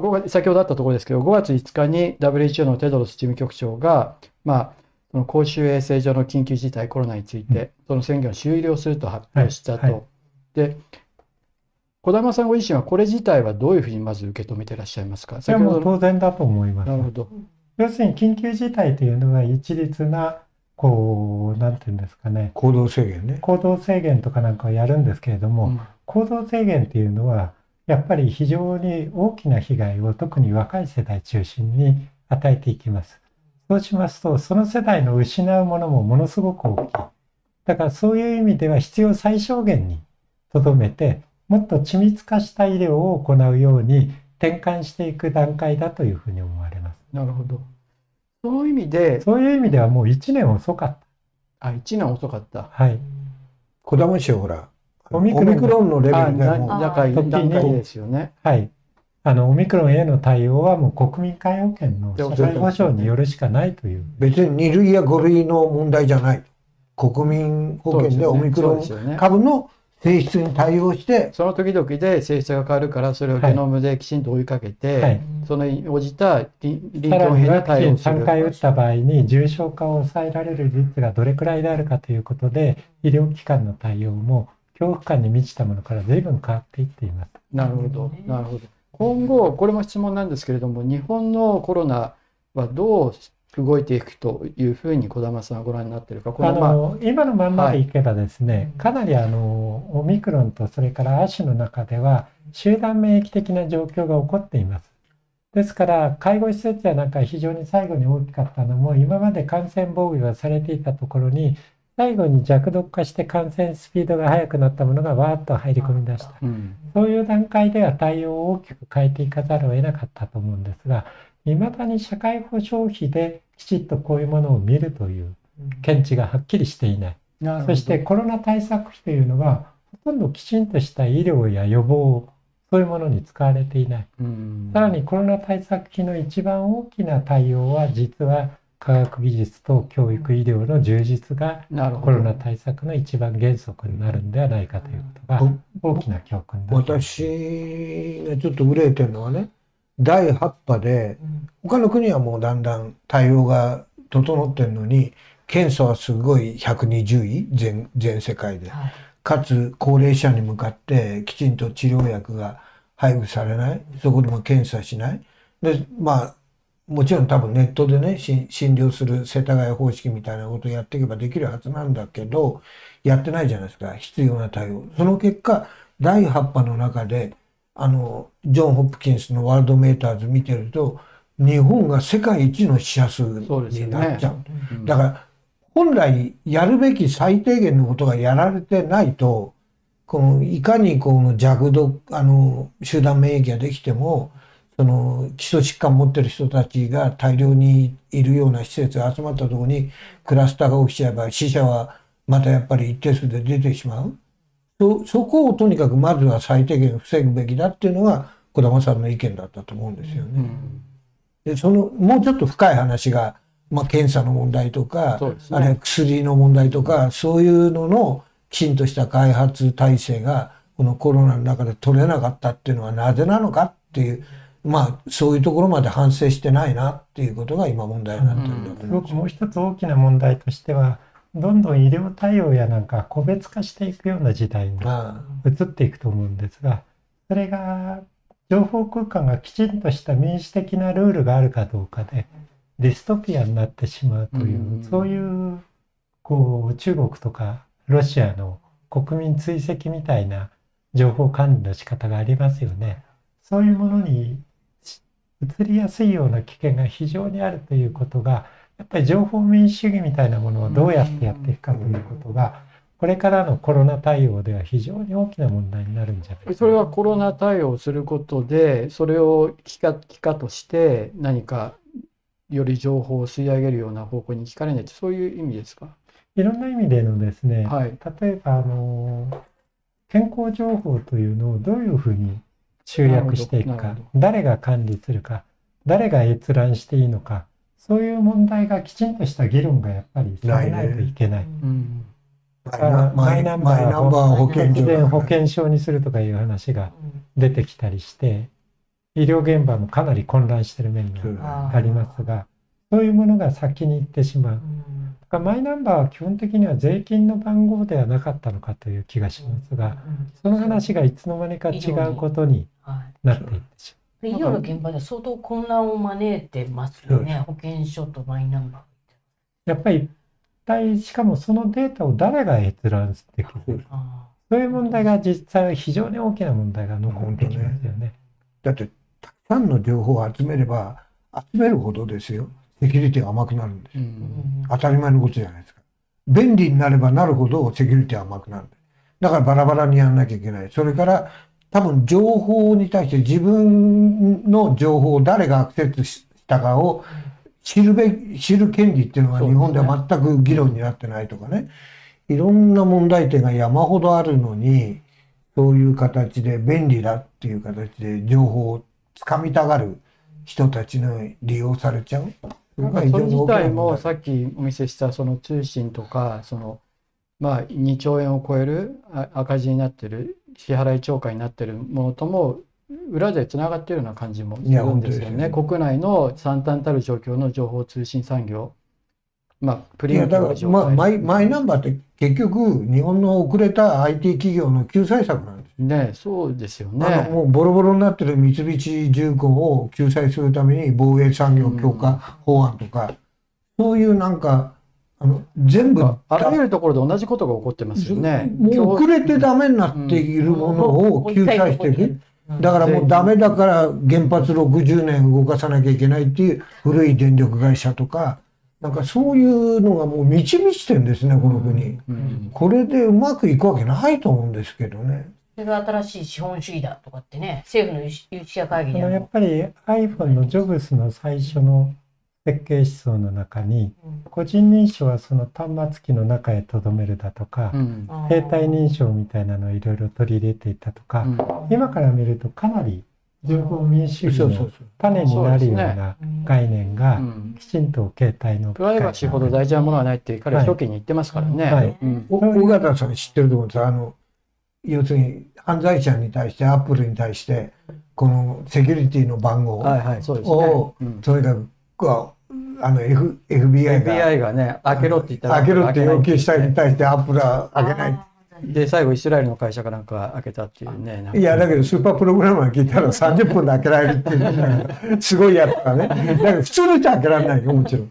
まあ、5月先ほどあったところですけど、5月5日に WHO のテドロス事務局長が、まあ、その公衆衛生上の緊急事態コロナについて、その宣言を終了すると発表したと。はいはいで、児玉さんご自身はこれ自体はどういうふうにまず受け止めていらっしゃいますか？それはもう先ほどの当然だと思いますな。るほど。要するに緊急事態というのは一律な、こう、なんていうんですかね、行動制限ね。行動制限とかなんかをやるんですけれども、うん行動制限っていうのは、やっぱり非常に大きな被害を特に若い世代中心に与えていきます。そうしますと、その世代の失うものもものすごく大きい。だからそういう意味では必要最小限にとどめて、もっと緻密化した医療を行うように転換していく段階だというふうに思われます。なるほど。そういう意味で、そういう意味ではもう1年遅かっあ、1年遅かった。た。はい。小玉氏はほら、オミクロンオミクロンのレベルでも仲いい時に段階ですよね。はい。あの、オミクロンへの対応はもう国民皆保険の社会保障によるしかないという。別に2類や5類の問題じゃない。国民保険でオミクロン株の性質に対応して、その時々で性質が変わるから、それをゲノムできちんと追いかけて、はい。そのに応じた臨臨さら機応変なにワクチン3対応をする。回打った場合に重症化を抑えられる率がどれくらいであるかということで、医療機関の対応も恐怖感に満ちたものから随分変わっていっています。なるほど、なるほど。今後、これも質問なんですけれども、日本のコロナはどう動いていくというふうに児玉さんはご覧になっているか、こあのまあ、の今のまんまでいけばですね、かなりあのオミクロンとそれから亜種の中では集団免疫的な状況が起こっています。ですから介護施設やなんか非常に最後に大きかったのも今まで感染防御がされていたところに最後に弱毒化して感染スピードが速くなったものがわーっと入り込み出した。うん、そういう段階では対応を大きく変えていかざるを得なかったと思うんですが、いまだに社会保障費できちっとこういうものを見るという見地がはっきりしていない。なるほどそしてコロナ対策費というのがほとんどきちんとした医療や予防、そういうものに使われていない。うんさらにコロナ対策費の一番大きな対応は実は科学技術と教育医療の充実がコロナ対策の一番原則になるんではないかということが大きな教訓。私がちょっと憂えてるのはね、第8波で、他の国はもうだんだん対応が整ってるのに、検査はすごい120位、全全世界で。かつ高齢者に向かってきちんと治療薬が配布されない。そこでも検査しない。で、まあ、もちろん多分ネットでね、し診療する世田谷方式みたいなことをやっていけばできるはずなんだけど、やってないじゃないですか、必要な対応。その結果、第8波の中で、あの、ジョン・ホプキンスのワールドメーターズ見てると、日本が世界一の死者数になっちゃう。うんだから、本来やるべき最低限のことがやられてないと、このいかにこの弱毒、あの、集団免疫ができても、その基礎疾患持ってる人たちが大量にいるような施設が集まったところにクラスターが起きちゃえば死者はまたやっぱり一定数で出てしまう。そ、そこをとにかくまずは最低限防ぐべきだっていうのが児玉さんの意見だったと思うんですよね。うんで、その、もうちょっと深い話が、まあ、検査の問題とか、ねあるいは薬の問題とか、そういうののきちんとした開発体制が、このコロナの中で取れなかったっていうのはなぜなのかっていう、まあ、そういうところまで反省してないなっていうことが今問題になってるんだとす思います。ごくもう一つ大きな問題としては、どんどん医療対応やなんか個別化していくような時代にま移っていくと思うんですが、それが情報空間がきちんとした民主的なルールがあるかどうかで、ディストピアになってしまうという、うんそういう、こう、中国とかロシアの国民追跡みたいな情報管理の仕方がありますよね。そういうものに移りやすいような危険が非常にあるということが、やっぱり情報民主主義みたいなものをどうやってやっていくかということが、これからのコロナ対応では非常に大きな問題になるんじゃないかなそれはコロナ対応することで、それを機化機化として何かより情報を吸い上げるような方向に聞かれないそういう意味ですか？いろんな意味でのですね、はい。例えばあの健康情報というのをどういうふうに集約していくか誰が管理するか誰が閲覧していいのかそういう問題がきちんとした議論がやっぱりされないといけない。マイナマイマイナンバーを保険突然保所。険証にするとかいう話が出てきたりして医療現場もかなり混乱してる面がありますが、そういうものが先に行ってしまう。だからマイナンバーは基本的には税金の番号ではなかったのかという気がしますが、その話がいつの間にか違うことにはいなっていってし医療の現場では相当混乱を招いてますよね、保険証とマイナンバー。まう。やっぱり一体、しかもそのデータを誰が閲覧できるあそういう問題が実際は非常に大きな問題が残ってきますよね。だって、たくさんの情報を集めれば、集めるほどですよ、セキュリティが甘くなるんですうよ。ん当たり前のことじゃないですか。便利になればなるほどセキュリティは甘くなる。だからバラバラにやらなきゃいけない。それから、多分情報に対して自分の情報を誰がアクセスしたかを知るべき、知る権利っていうのが日本では全く議論になってないとかね。いろんな問題点が山ほどあるのに、そういう形で便利だっていう形で情報をつかみたがる人たちの利用されちゃう。なんかそれ自体もささっきお見せしたその通信とかそのまあ2兆円を超えるあ赤字になってる支払い超過になってるものとも裏でつながっているような感じもするんですよね。国内の惨憺たる状況の情報通信産業まあプリミティだから、まあ、マイ、マイナンバーって結局、日本の遅れた IT 企業の救済策なんです。ねそうですよあの、ね。もうボロボロになってる三菱重工を救済するために防衛産業強化法案とか、そういうなんか、あの、全部、ああらゆるところで同じことが起こってますよね。もう遅れてダメになっているものを救済していく。だからもうダメだから原発60年動かさなきゃいけないっていう古い電力会社とか、なんかそういうのがもう満ち満ちてんですね、この国。うんこれでうまくいくわけないと思うんですけどね。それが新しい資本主義だとかってね、政府の有識者会議でやっ。ぱり iPhone のジョブスの最初の設計思想の中に、うん。個人認証はその端末機の中へ留めるだとか、うん。携帯認証みたいなのをいろいろ取り入れていったとか、うん。今から見るとかなり情報民主主義の。種になるような概念がうん。きちんと携帯のプライバシーほど大事なものはないって彼は初期に言ってますからね。はい。うん。お尾形さん知ってると思うんですよ。あの、要するに犯罪者に対して、アップルに対して、このセキュリティの番号はいはい、そうですねを。うんとにかく、こうあの、F、FBI が FBI がね、開けろって言ったら開けろって要求したに対して、アップルは開けない。で、最後イスラエルの会社かなんか開けたっていうね。いや、だけどスーパープログラマー聞いたら30分で開けられるっていうね、すごいやつだね。だけど普通の人は開けられないよ、もちろん。